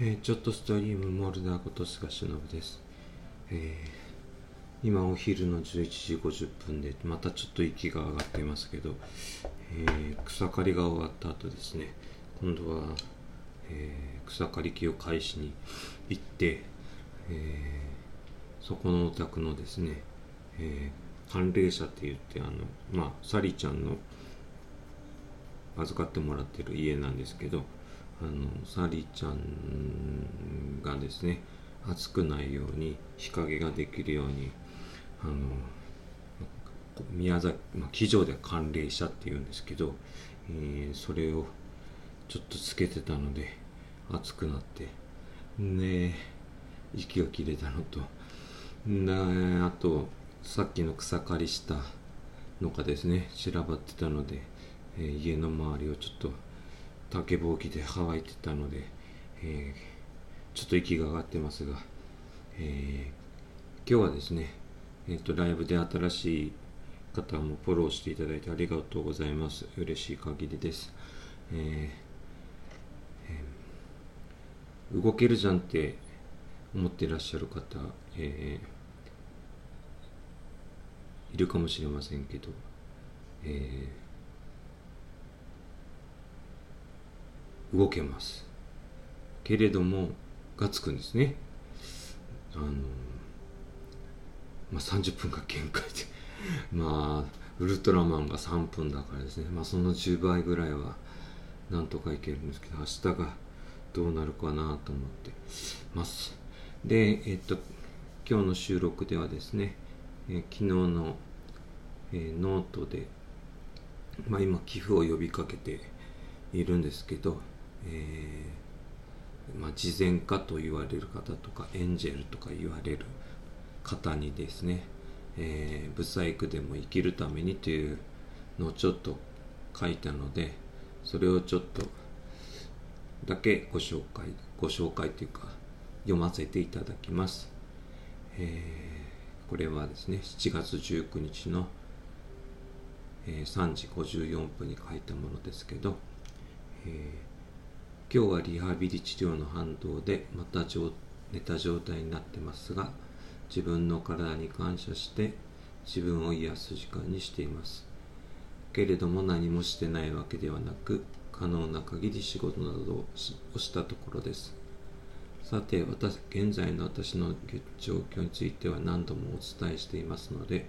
えー、ちょっとストリームモルダーこと菅忍です、えー、今お昼の11時50分でまたちょっと息が上がっていますけど、えー、草刈りが終わった後ですね。今度は、え草刈り機を返しに行って、えそこのお宅のですね、え寒冷車って言ってあのまあサリちゃんの預かってもらってる家なんですけどあのサリちゃんがですね暑くないように日陰ができるようにあの宮崎、まあ、機場で寒冷車っていうんですけど、えー、それをちょっとつけてたので暑くなってね息が切れたのとであとさっきの草刈りしたのがですね散らばってたので、えー、家の周りをちょっと竹ぼうきで乾いてたので、えー、ちょっと息が上がってますが、えー、今日はですね、えっ、ー、と、ライブで新しい方もフォローしていただいてありがとうございます。嬉しい限りです。えー、動けるじゃんって思っていらっしゃる方、えー、いるかもしれませんけど、えー動けます。けれどもがつくんですね。あのまあ30分が限界で。まあウルトラマンが3分だからですね。まあその10倍ぐらいはなんとかいけるんですけど明日がどうなるかなと思って。ます。でえっと今日の収録ではですね、え昨日の、えー、ノートでまあ今寄付を呼びかけているんですけどえー、まあ、慈善家と言われる方とかエンジェルとか言われる方にですね、えー、ブサイクでも生きるためにというのをちょっと書いたのでそれをちょっとだけご紹介ご紹介というか読ませていただきます、えー、これはですね7月19日の、えー、3時54分に書いたものですけど、えー今日はリハビリ治療の反動でまた寝た状態になってますが自分の体に感謝して自分を癒す時間にしています。けれども何もしてないわけではなく可能な限り仕事などをしたところです。さて私現在の私の状況については何度もお伝えしていますので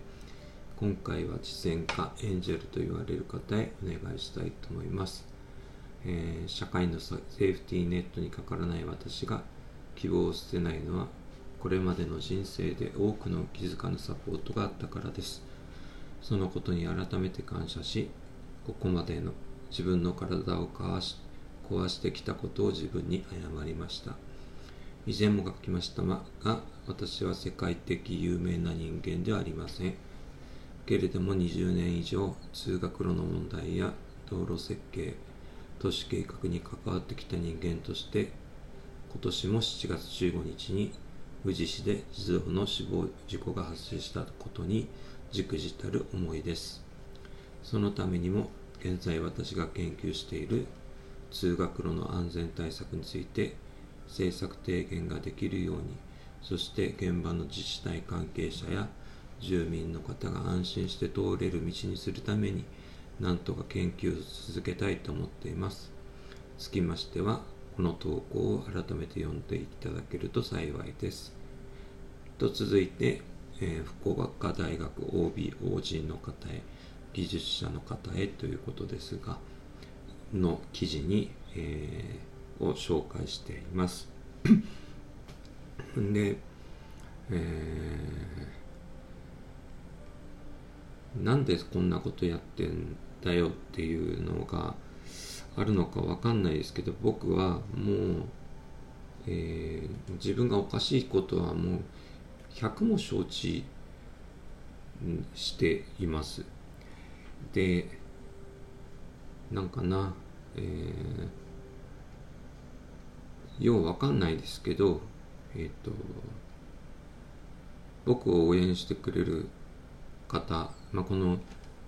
今回は慈善家エンジェルと言われる方へお願いしたいと思います。えー、社会のセーフティーネットにかからない私が希望を捨てないのはこれまでの人生で多くの気づかぬサポートがあったからです。そのことに改めて感謝しここまでの自分の体を壊し壊してきたことを自分に謝りました。以前も書きましたが私は世界的有名な人間ではありません。けれども20年以上通学路の問題や道路設計都市計画に関わってきた人間として今年も7月15日に宇治市で児童の死亡事故が発生したことにじくじたる思いです。そのためにも現在私が研究している通学路の安全対策について政策提言ができるようにそして現場の自治体関係者や住民の方が安心して通れる道にするためになんとか研究を続けたいと思っています。つきましては、この投稿を改めて読んでいただけると幸いです。と続いて、えー、福岡大学 OB、OG の方へ、技術者の方へということですが、の記事に、えー、を紹介しています。で、えー、なんでこんなことやってんだよっていうのがあるのかわかんないですけど僕はもう、えー、自分がおかしいことはもう100も承知しています。でなんかな、えー、ようわかんないですけどえっ、ー、と僕を応援してくれる方、まあ、この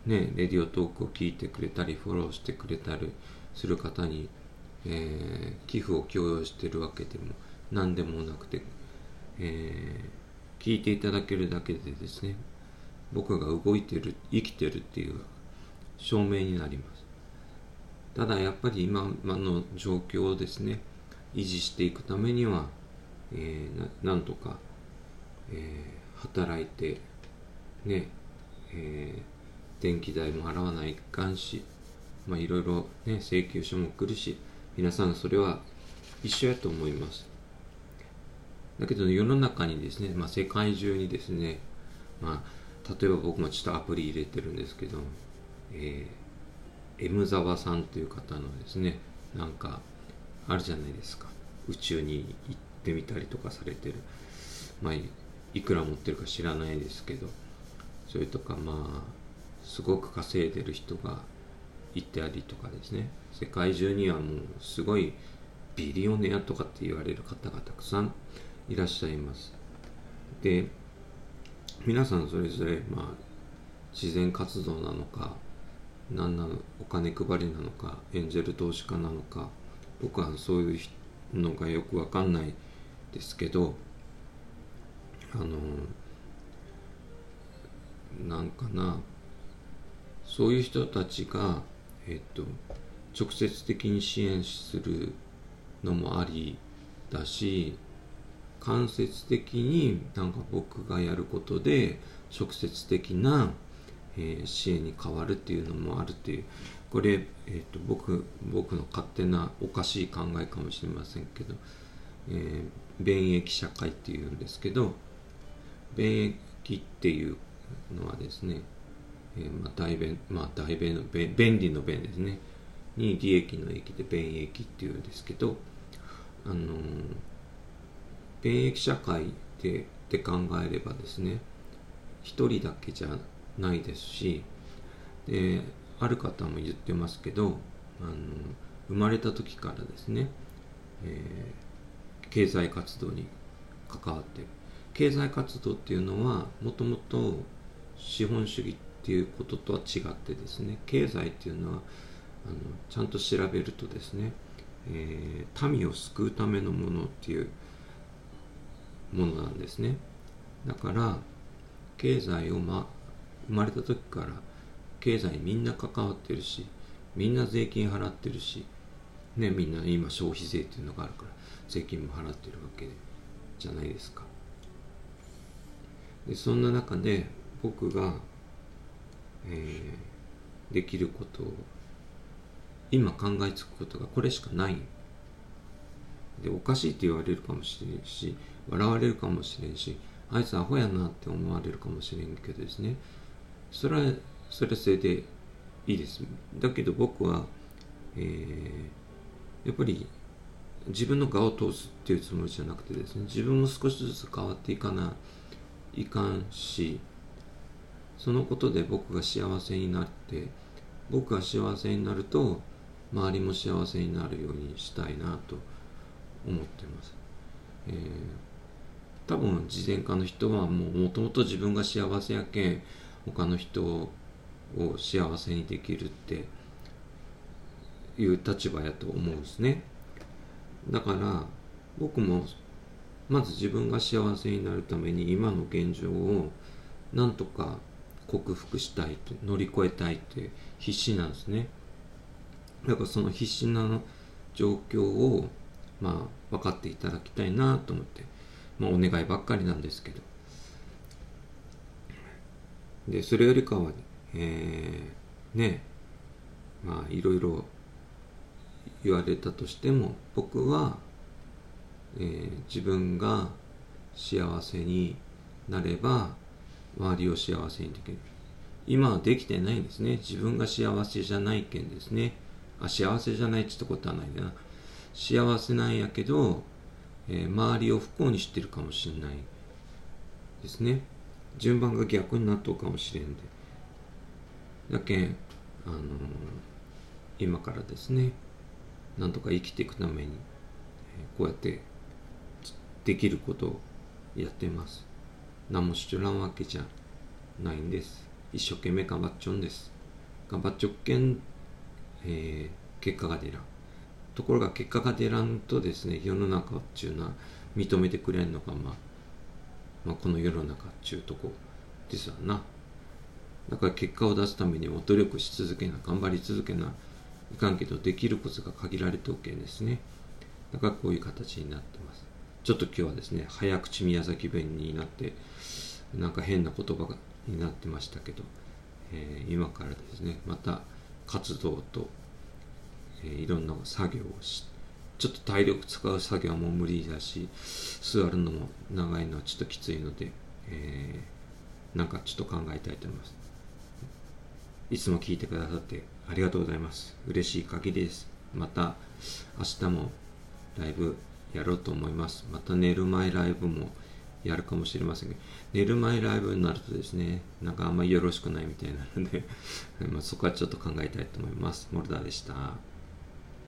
ね、レディオトークを聞いてくれたり、フォローしてくれたりする方に、えー、寄付を強要してるわけでも何でもなくて、えー、聞いていただけるだけでですね僕が動いてる生きてるっていう証明になります。ただやっぱり今の状況をですね維持していくためには、えー、なんとか、えー、働いてね、えー、電気代も払わないかんしまあいろいろね請求書も来るし皆さんそれは一緒やと思います。だけど世の中にですね、まあ、世界中にですね、まあ、例えば僕もちょっとアプリ入れてるんですけど、えー、M 沢さんという方のですねなんかあるじゃないですか。宇宙に行ってみたりとかされてる。まあいくら持ってるか知らないですけどそれとかまあすごく稼いでる人がいたりとかですね。世界中にはもうすごいビリオネアとかって言われる方がたくさんいらっしゃいます。で皆さんそれぞれまあ自然活動なのか何なのお金配りなのかエンジェル投資家なのか僕はそういうのがよくわかんないですけどあのなんかなそういう人たちがえっと直接的に支援するのもありだし間接的になんか僕がやることで直接的な、えー、支援に変わるっていうのもあるっていうこれ、えーと、僕僕の勝手なおかしい考えかもしれませんけど、えー、便益社会っていうんですけど便益っていうのはですね、えー、まあ、大便まあ大便の便便利の便ですね。に利益の益で便益っていうんですけどあのー、便益社会でって考えればですね一人だけじゃないですしである方も言ってますけどあの生まれた時からですね、えー、経済活動に関わってる経済活動っていうのはもともと資本主義っていうこととは違ってですね経済っていうのはあのちゃんと調べるとですね、えー、民を救うためのものっていうものなんですね。だから経済を、ま、生まれた時から経済みんな関わってるしみんな税金払ってるしねみんな今消費税っていうのがあるから税金も払ってるわけじゃないですか。でそんな中で僕が、できることを今考えつくことがこれしかない。でおかしいって言われるかもしれんし笑われるかもしれんしあいつアホやなって思われるかもしれんけどですね。それはそれはそれでいいです。だけど僕は、えー、やっぱり自分の側を通すっていうつもりじゃなくてですね自分も少しずつ変わっていかないかんしそのことで僕が幸せになって僕が幸せになると周りも幸せになるようにしたいなと思ってます、えー、多分慈善家の人はもうもともと自分が幸せやけん他の人を幸せにできるっていう立場やと思うんですね。だから僕もまず自分が幸せになるために今の現状をなんとか克服したいと乗り越えたいって必死なんですね。だからその必死な状況をまあ分かっていただきたいなと思って、まあ、お願いばっかりなんですけど。でそれよりかは、えー、ねまあいろいろ言われたとしても僕は、えー、自分が幸せになれば周りを幸せにできる。今はできてないんですね。自分が幸せじゃないけんですね。あ幸せじゃないって言ったことはないな。幸せなんやけど、えー、周りを不幸にしてるかもしれないですね。順番が逆になっとうかもしれんで。だけん、あのー、今からですね。なんとか生きていくために、えー、こうやってできることをやってます。何もしちょらんわけじゃないんです。一生懸命頑張っちょんです。頑張っちょっけん、えー、結果が出らん。ところが結果が出らんとですね世の中っていうのは認めてくれんのが、まあ、まあこの世の中っちゅうとこですわな。だから結果を出すためにも努力し続けな頑張り続けないかんけどできることが限られておけんですね。だからこういう形になってます。ちょっと今日はですね早口宮崎弁になってなんか変な言葉になってましたけど、えー、今からですねまた活動と、えー、いろんな作業をしちょっと体力使う作業も無理だし座るのも長いのはちょっときついので、えー、なんかちょっと考えたいと思います。いつも聞いてくださってありがとうございます。嬉しい限りです。また明日もライブやろうと思います。また寝る前ライブもやるかもしれませんが寝る前ライブになるとですねなんかあんまりよろしくないみたいなので まそこはちょっと考えたいと思います。モルダーでした。